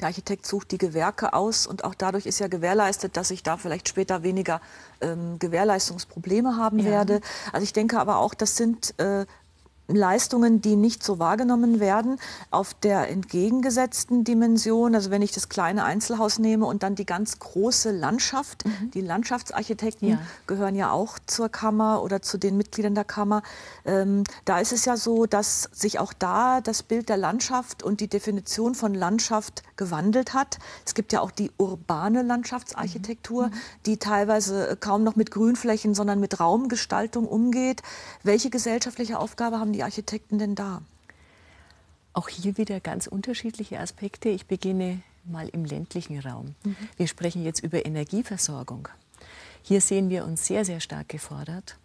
Der Architekt sucht die Gewerke aus und auch dadurch ist ja gewährleistet, dass ich da vielleicht später weniger ähm, Gewährleistungsprobleme haben ja. werde. Also ich denke aber auch, das sind äh, Leistungen, die nicht so wahrgenommen werden, auf der entgegengesetzten Dimension. Also wenn ich das kleine Einzelhaus nehme und dann die ganz große Landschaft, mhm. die Landschaftsarchitekten ja. gehören ja auch zur Kammer oder zu den Mitgliedern der Kammer. Ähm, da ist es ja so, dass sich auch da das Bild der Landschaft und die Definition von Landschaft gewandelt hat. Es gibt ja auch die urbane Landschaftsarchitektur, mhm. die teilweise kaum noch mit Grünflächen, sondern mit Raumgestaltung umgeht. Welche gesellschaftliche Aufgabe haben die Architekten denn da? Auch hier wieder ganz unterschiedliche Aspekte. Ich beginne mal im ländlichen Raum. Mhm. Wir sprechen jetzt über Energieversorgung. Hier sehen wir uns sehr, sehr stark gefordert.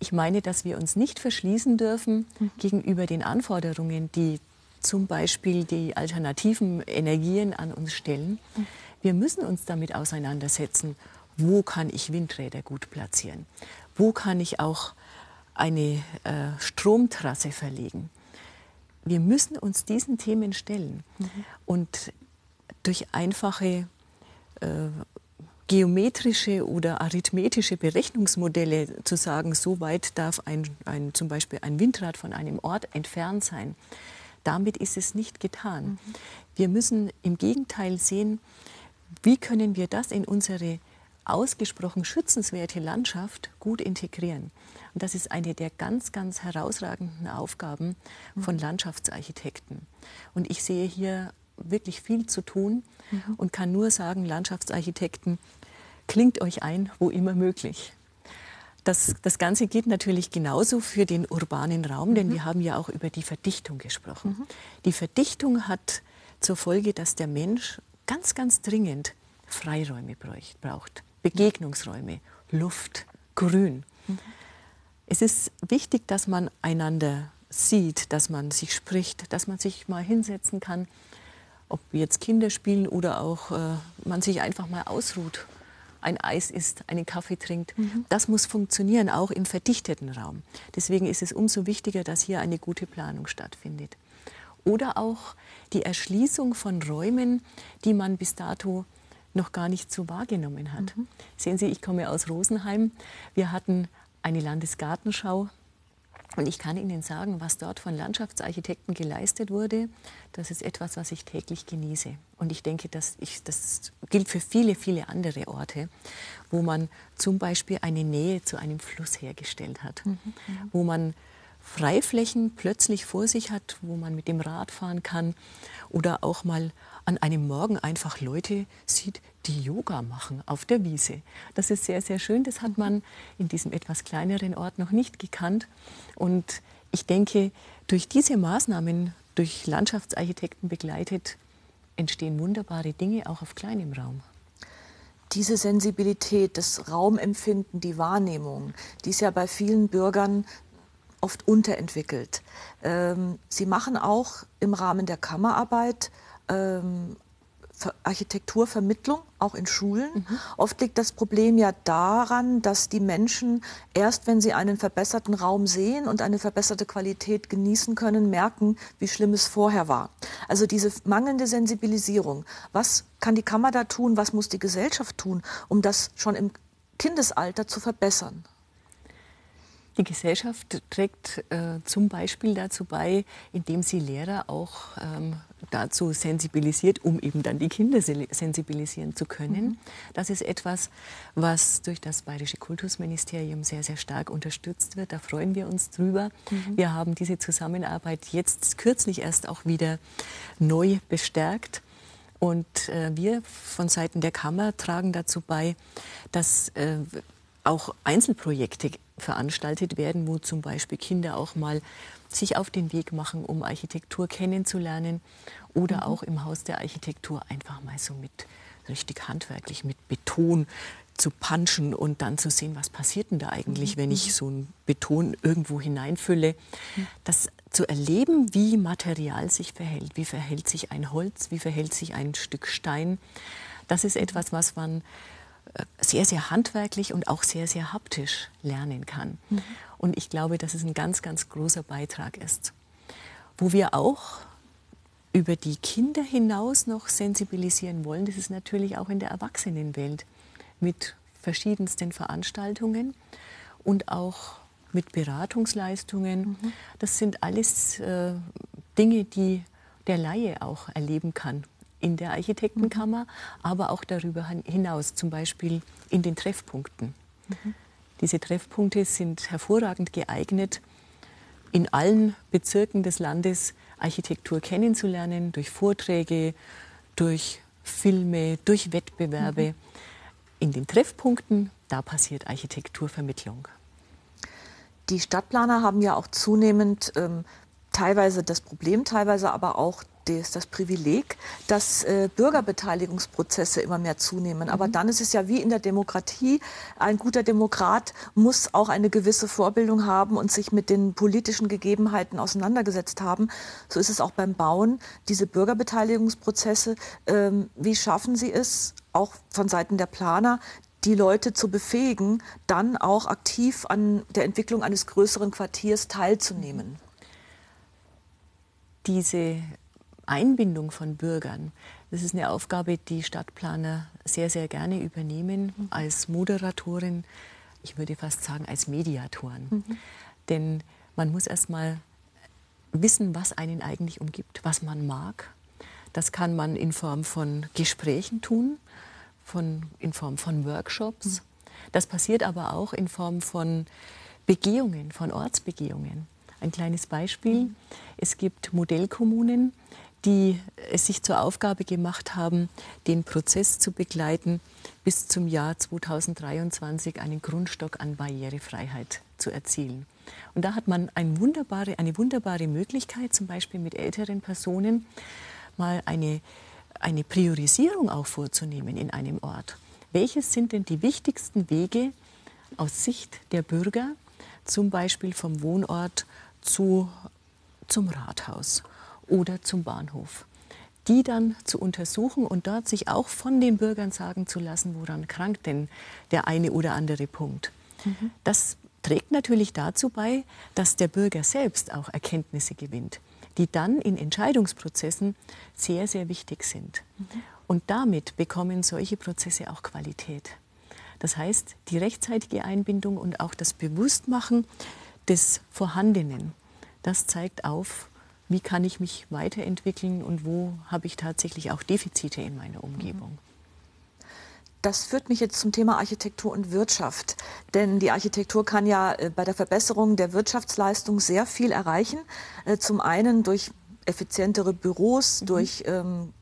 Ich meine, dass wir uns nicht verschließen dürfen mhm. gegenüber den Anforderungen, die zum Beispiel die alternativen Energien an uns stellen. Mhm. Wir müssen uns damit auseinandersetzen, wo kann ich Windräder gut platzieren, wo kann ich auch eine äh, Stromtrasse verlegen. Wir müssen uns diesen Themen stellen mhm. und durch einfache äh, geometrische oder arithmetische Berechnungsmodelle zu sagen, so weit darf ein, ein, zum Beispiel ein Windrad von einem Ort entfernt sein. Damit ist es nicht getan. Mhm. Wir müssen im Gegenteil sehen, wie können wir das in unsere ausgesprochen schützenswerte Landschaft gut integrieren. Und das ist eine der ganz, ganz herausragenden Aufgaben von Landschaftsarchitekten. Und ich sehe hier wirklich viel zu tun mhm. und kann nur sagen, Landschaftsarchitekten, klingt euch ein, wo immer möglich. Das, das Ganze geht natürlich genauso für den urbanen Raum, denn mhm. wir haben ja auch über die Verdichtung gesprochen. Mhm. Die Verdichtung hat zur Folge, dass der Mensch ganz, ganz dringend Freiräume braucht, Begegnungsräume, Luft, Grün. Mhm. Es ist wichtig, dass man einander sieht, dass man sich spricht, dass man sich mal hinsetzen kann, ob jetzt Kinder spielen oder auch äh, man sich einfach mal ausruht, ein Eis isst, einen Kaffee trinkt. Mhm. Das muss funktionieren, auch im verdichteten Raum. Deswegen ist es umso wichtiger, dass hier eine gute Planung stattfindet. Oder auch die Erschließung von Räumen, die man bis dato noch gar nicht so wahrgenommen hat. Mhm. Sehen Sie, ich komme aus Rosenheim. Wir hatten eine Landesgartenschau. Und ich kann Ihnen sagen, was dort von Landschaftsarchitekten geleistet wurde, das ist etwas, was ich täglich genieße. Und ich denke, dass ich, das gilt für viele, viele andere Orte, wo man zum Beispiel eine Nähe zu einem Fluss hergestellt hat, mhm, wo man Freiflächen plötzlich vor sich hat, wo man mit dem Rad fahren kann oder auch mal an einem Morgen einfach Leute sieht, die Yoga machen auf der Wiese. Das ist sehr, sehr schön. Das hat man in diesem etwas kleineren Ort noch nicht gekannt. Und ich denke, durch diese Maßnahmen, durch Landschaftsarchitekten begleitet, entstehen wunderbare Dinge auch auf kleinem Raum diese Sensibilität, das Raumempfinden, die Wahrnehmung, die ist ja bei vielen Bürgern oft unterentwickelt. Ähm, sie machen auch im Rahmen der Kammerarbeit ähm, Architekturvermittlung, auch in Schulen. Mhm. Oft liegt das Problem ja daran, dass die Menschen erst, wenn sie einen verbesserten Raum sehen und eine verbesserte Qualität genießen können, merken, wie schlimm es vorher war. Also diese mangelnde Sensibilisierung. Was kann die Kammer da tun? Was muss die Gesellschaft tun, um das schon im Kindesalter zu verbessern? Die Gesellschaft trägt äh, zum Beispiel dazu bei, indem sie Lehrer auch ähm, dazu sensibilisiert, um eben dann die Kinder sensibilisieren zu können. Mhm. Das ist etwas, was durch das Bayerische Kultusministerium sehr, sehr stark unterstützt wird. Da freuen wir uns drüber. Mhm. Wir haben diese Zusammenarbeit jetzt kürzlich erst auch wieder neu bestärkt. Und äh, wir von Seiten der Kammer tragen dazu bei, dass äh, auch Einzelprojekte veranstaltet werden, wo zum Beispiel Kinder auch mal sich auf den Weg machen, um Architektur kennenzulernen oder mhm. auch im Haus der Architektur einfach mal so mit richtig handwerklich mit Beton zu punchen und dann zu sehen, was passiert denn da eigentlich, mhm. wenn ich so einen Beton irgendwo hineinfülle. Mhm. Das zu erleben, wie Material sich verhält, wie verhält sich ein Holz, wie verhält sich ein Stück Stein, das ist etwas, was man sehr, sehr handwerklich und auch sehr, sehr haptisch lernen kann. Mhm. Und ich glaube, dass es ein ganz, ganz großer Beitrag ist. Wo wir auch über die Kinder hinaus noch sensibilisieren wollen, das ist natürlich auch in der Erwachsenenwelt mit verschiedensten Veranstaltungen und auch mit Beratungsleistungen. Mhm. Das sind alles äh, Dinge, die der Laie auch erleben kann in der Architektenkammer, mhm. aber auch darüber hinaus, zum Beispiel in den Treffpunkten. Mhm. Diese Treffpunkte sind hervorragend geeignet, in allen Bezirken des Landes Architektur kennenzulernen, durch Vorträge, durch Filme, durch Wettbewerbe. Mhm. In den Treffpunkten, da passiert Architekturvermittlung. Die Stadtplaner haben ja auch zunehmend ähm, teilweise das Problem, teilweise aber auch das, das Privileg, dass äh, Bürgerbeteiligungsprozesse immer mehr zunehmen. Aber mhm. dann ist es ja wie in der Demokratie, ein guter Demokrat muss auch eine gewisse Vorbildung haben und sich mit den politischen Gegebenheiten auseinandergesetzt haben. So ist es auch beim Bauen. Diese Bürgerbeteiligungsprozesse, ähm, wie schaffen Sie es, auch von Seiten der Planer, die Leute zu befähigen, dann auch aktiv an der Entwicklung eines größeren Quartiers teilzunehmen? Diese Einbindung von Bürgern, das ist eine Aufgabe, die Stadtplaner sehr, sehr gerne übernehmen als Moderatorin, ich würde fast sagen als Mediatoren. Mhm. Denn man muss erst mal wissen, was einen eigentlich umgibt, was man mag. Das kann man in Form von Gesprächen tun, von, in Form von Workshops. Mhm. Das passiert aber auch in Form von Begehungen, von Ortsbegehungen. Ein kleines Beispiel. Mhm. Es gibt Modellkommunen, die es sich zur Aufgabe gemacht haben, den Prozess zu begleiten, bis zum Jahr 2023 einen Grundstock an Barrierefreiheit zu erzielen. Und da hat man eine wunderbare, eine wunderbare Möglichkeit, zum Beispiel mit älteren Personen mal eine, eine Priorisierung auch vorzunehmen in einem Ort. Welches sind denn die wichtigsten Wege aus Sicht der Bürger, zum Beispiel vom Wohnort zu, zum Rathaus? Oder zum Bahnhof. Die dann zu untersuchen und dort sich auch von den Bürgern sagen zu lassen, woran krankt denn der eine oder andere Punkt. Mhm. Das trägt natürlich dazu bei, dass der Bürger selbst auch Erkenntnisse gewinnt, die dann in Entscheidungsprozessen sehr, sehr wichtig sind. Mhm. Und damit bekommen solche Prozesse auch Qualität. Das heißt, die rechtzeitige Einbindung und auch das Bewusstmachen des Vorhandenen, das zeigt auf, wie kann ich mich weiterentwickeln und wo habe ich tatsächlich auch Defizite in meiner Umgebung. Das führt mich jetzt zum Thema Architektur und Wirtschaft. Denn die Architektur kann ja äh, bei der Verbesserung der Wirtschaftsleistung sehr viel erreichen. Äh, zum einen durch effizientere Büros, mhm. durch ähm,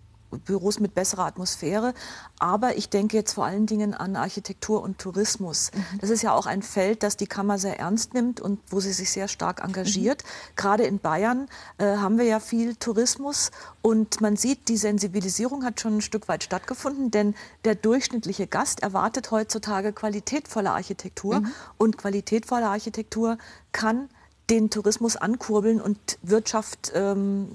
Büros mit besserer Atmosphäre. Aber ich denke jetzt vor allen Dingen an Architektur und Tourismus. Mhm. Das ist ja auch ein Feld, das die Kammer sehr ernst nimmt und wo sie sich sehr stark engagiert. Mhm. Gerade in Bayern äh, haben wir ja viel Tourismus und man sieht, die Sensibilisierung hat schon ein Stück weit stattgefunden, denn der durchschnittliche Gast erwartet heutzutage qualitätvolle Architektur mhm. und qualitätvolle Architektur kann den Tourismus ankurbeln und Wirtschaft ähm,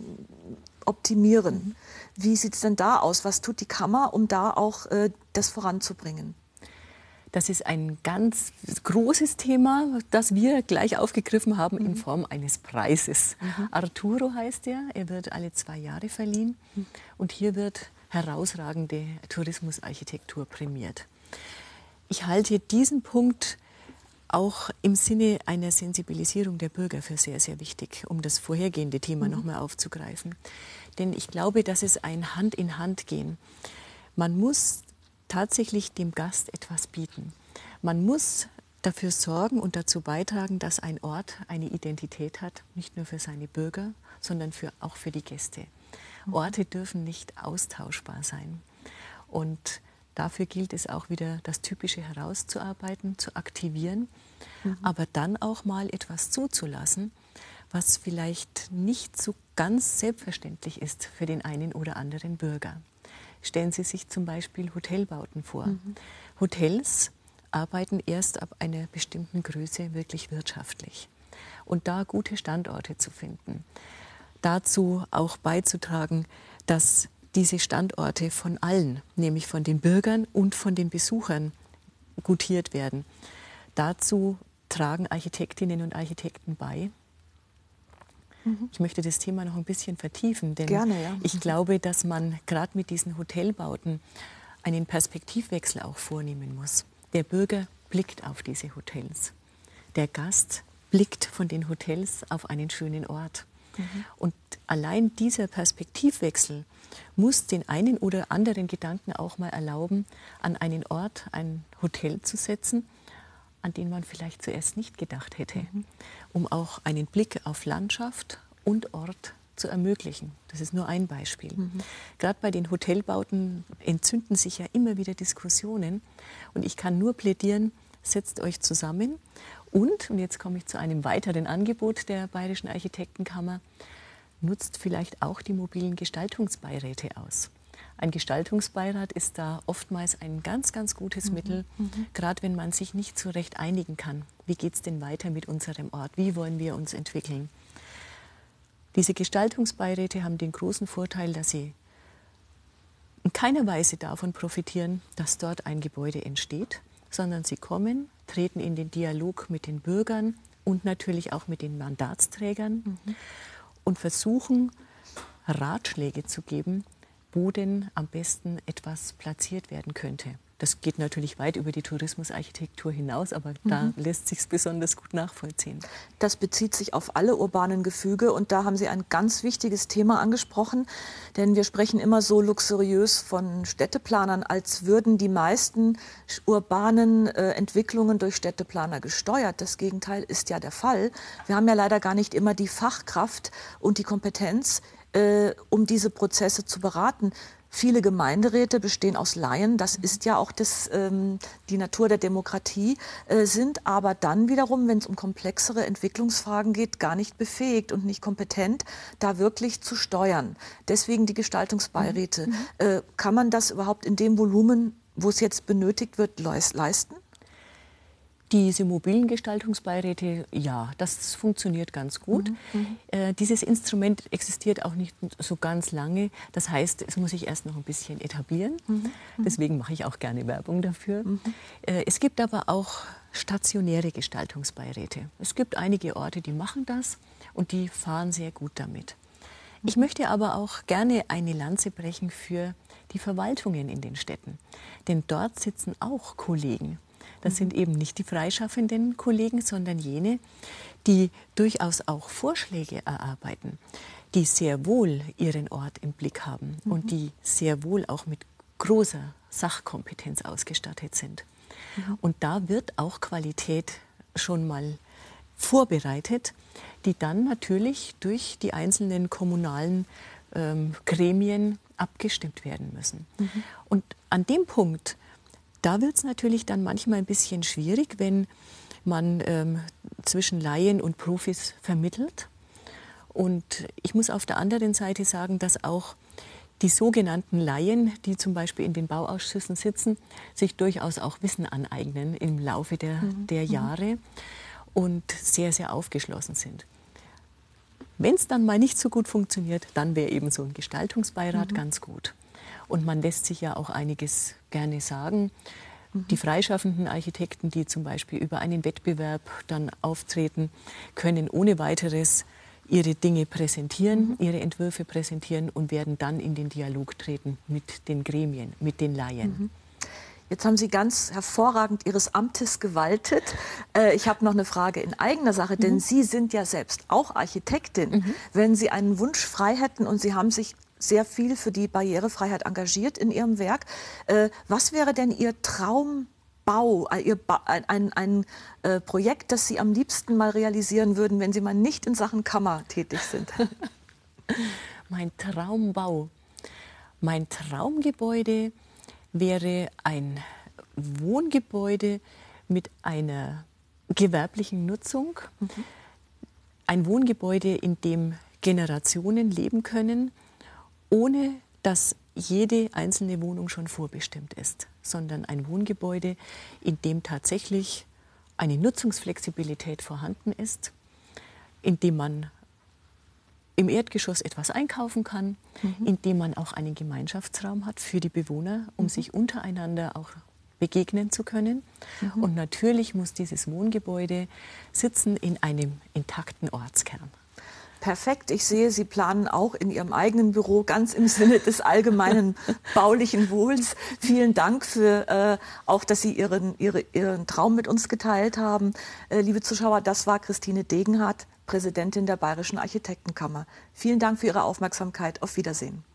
optimieren. Wie sieht es denn da aus? Was tut die Kammer, um da auch äh, das voranzubringen? Das ist ein ganz großes Thema, das wir gleich aufgegriffen haben mhm. in Form eines Preises. Mhm. Arturo heißt er, er wird alle zwei Jahre verliehen mhm. und hier wird herausragende Tourismusarchitektur prämiert. Ich halte diesen Punkt auch im Sinne einer Sensibilisierung der Bürger für sehr, sehr wichtig, um das vorhergehende Thema mhm. nochmal aufzugreifen. Denn ich glaube, dass es ein Hand in Hand gehen. Man muss tatsächlich dem Gast etwas bieten. Man muss dafür sorgen und dazu beitragen, dass ein Ort eine Identität hat, nicht nur für seine Bürger, sondern für, auch für die Gäste. Mhm. Orte dürfen nicht austauschbar sein. Und dafür gilt es auch wieder, das Typische herauszuarbeiten, zu aktivieren, mhm. aber dann auch mal etwas zuzulassen, was vielleicht nicht so ganz selbstverständlich ist für den einen oder anderen Bürger. Stellen Sie sich zum Beispiel Hotelbauten vor. Mhm. Hotels arbeiten erst ab einer bestimmten Größe wirklich wirtschaftlich. Und da gute Standorte zu finden, dazu auch beizutragen, dass diese Standorte von allen, nämlich von den Bürgern und von den Besuchern, gutiert werden. Dazu tragen Architektinnen und Architekten bei. Mhm. Ich möchte das Thema noch ein bisschen vertiefen, denn Gerne, ja. ich glaube, dass man gerade mit diesen Hotelbauten einen Perspektivwechsel auch vornehmen muss. Der Bürger blickt auf diese Hotels. Der Gast blickt von den Hotels auf einen schönen Ort. Mhm. Und allein dieser Perspektivwechsel muss den einen oder anderen Gedanken auch mal erlauben, an einen Ort, ein Hotel zu setzen, an den man vielleicht zuerst nicht gedacht hätte, mhm. um auch einen Blick auf Landschaft und Ort zu ermöglichen. Das ist nur ein Beispiel. Mhm. Gerade bei den Hotelbauten entzünden sich ja immer wieder Diskussionen und ich kann nur plädieren, setzt euch zusammen Und, und jetzt komme ich zu einem weiteren Angebot der Bayerischen Architektenkammer, nutzt vielleicht auch die mobilen Gestaltungsbeiräte aus. Ein Gestaltungsbeirat ist da oftmals ein ganz, ganz gutes mhm. Mittel, mhm. gerade wenn man sich nicht so recht einigen kann. Wie geht es denn weiter mit unserem Ort? Wie wollen wir uns entwickeln? Diese Gestaltungsbeiräte haben den großen Vorteil, dass sie in keiner Weise davon profitieren, dass dort ein Gebäude entsteht, sondern sie kommen, treten in den Dialog mit den Bürgern und natürlich auch mit den Mandatsträgern mhm. und versuchen, Ratschläge zu geben, wo denn am besten etwas platziert werden könnte. Das geht natürlich weit über die Tourismusarchitektur hinaus, aber mhm. da lässt sich es besonders gut nachvollziehen. Das bezieht sich auf alle urbanen Gefüge und da haben Sie ein ganz wichtiges Thema angesprochen, denn wir sprechen immer so luxuriös von Städteplanern, als würden die meisten urbanen äh, Entwicklungen durch Städteplaner gesteuert. Das Gegenteil ist ja der Fall. Wir haben ja leider gar nicht immer die Fachkraft und die Kompetenz, äh, um diese Prozesse zu beraten. Viele Gemeinderäte bestehen aus Laien, das ist ja auch das, ähm, die Natur der Demokratie, äh, sind aber dann wiederum, wenn es um komplexere Entwicklungsfragen geht, gar nicht befähigt und nicht kompetent, da wirklich zu steuern. Deswegen die Gestaltungsbeiräte. Mhm. Äh, kann man das überhaupt in dem Volumen, wo es jetzt benötigt wird, leisten? Diese mobilen Gestaltungsbeiräte, ja, das funktioniert ganz gut. Mhm, mhm. Äh, dieses Instrument existiert auch nicht so ganz lange. Das heißt, es muss sich erst noch ein bisschen etablieren. Mhm, mhm. Deswegen mache ich auch gerne Werbung dafür. Mhm. Äh, es gibt aber auch stationäre Gestaltungsbeiräte. Es gibt einige Orte, die machen das und die fahren sehr gut damit. Ich mhm. möchte aber auch gerne eine Lanze brechen für die Verwaltungen in den Städten. Denn dort sitzen auch Kollegen das sind eben nicht die freischaffenden Kollegen, sondern jene, die durchaus auch Vorschläge erarbeiten, die sehr wohl ihren Ort im Blick haben mhm. und die sehr wohl auch mit großer Sachkompetenz ausgestattet sind. Mhm. Und da wird auch Qualität schon mal vorbereitet, die dann natürlich durch die einzelnen kommunalen ähm, Gremien abgestimmt werden müssen. Mhm. Und an dem Punkt da wird es natürlich dann manchmal ein bisschen schwierig, wenn man ähm, zwischen Laien und Profis vermittelt. Und ich muss auf der anderen Seite sagen, dass auch die sogenannten Laien, die zum Beispiel in den Bauausschüssen sitzen, sich durchaus auch Wissen aneignen im Laufe der, mhm. der mhm. Jahre und sehr, sehr aufgeschlossen sind. Wenn es dann mal nicht so gut funktioniert, dann wäre eben so ein Gestaltungsbeirat mhm. ganz gut. Und man lässt sich ja auch einiges gerne sagen. Die freischaffenden Architekten, die zum Beispiel über einen Wettbewerb dann auftreten, können ohne weiteres ihre Dinge präsentieren, mhm. ihre Entwürfe präsentieren und werden dann in den Dialog treten mit den Gremien, mit den Laien. Mhm. Jetzt haben Sie ganz hervorragend Ihres Amtes gewaltet. Äh, ich habe noch eine Frage in eigener Sache, denn mhm. Sie sind ja selbst auch Architektin. Mhm. Wenn Sie einen Wunsch frei hätten und Sie haben sich sehr viel für die Barrierefreiheit engagiert in Ihrem Werk. Äh, was wäre denn Ihr Traumbau, äh, Ihr ein, ein, ein äh, Projekt, das Sie am liebsten mal realisieren würden, wenn Sie mal nicht in Sachen Kammer tätig sind? mein Traumbau. Mein Traumgebäude wäre ein Wohngebäude mit einer gewerblichen Nutzung. Mhm. Ein Wohngebäude, in dem Generationen leben können ohne dass jede einzelne Wohnung schon vorbestimmt ist, sondern ein Wohngebäude, in dem tatsächlich eine Nutzungsflexibilität vorhanden ist, in dem man im Erdgeschoss etwas einkaufen kann, mhm. in dem man auch einen Gemeinschaftsraum hat für die Bewohner, um mhm. sich untereinander auch begegnen zu können. Mhm. Und natürlich muss dieses Wohngebäude sitzen in einem intakten Ortskern. Perfekt. Ich sehe, Sie planen auch in Ihrem eigenen Büro ganz im Sinne des allgemeinen baulichen Wohls. Vielen Dank für äh, auch, dass Sie Ihren, Ihre, Ihren Traum mit uns geteilt haben. Äh, liebe Zuschauer, das war Christine Degenhardt, Präsidentin der Bayerischen Architektenkammer. Vielen Dank für Ihre Aufmerksamkeit. Auf Wiedersehen.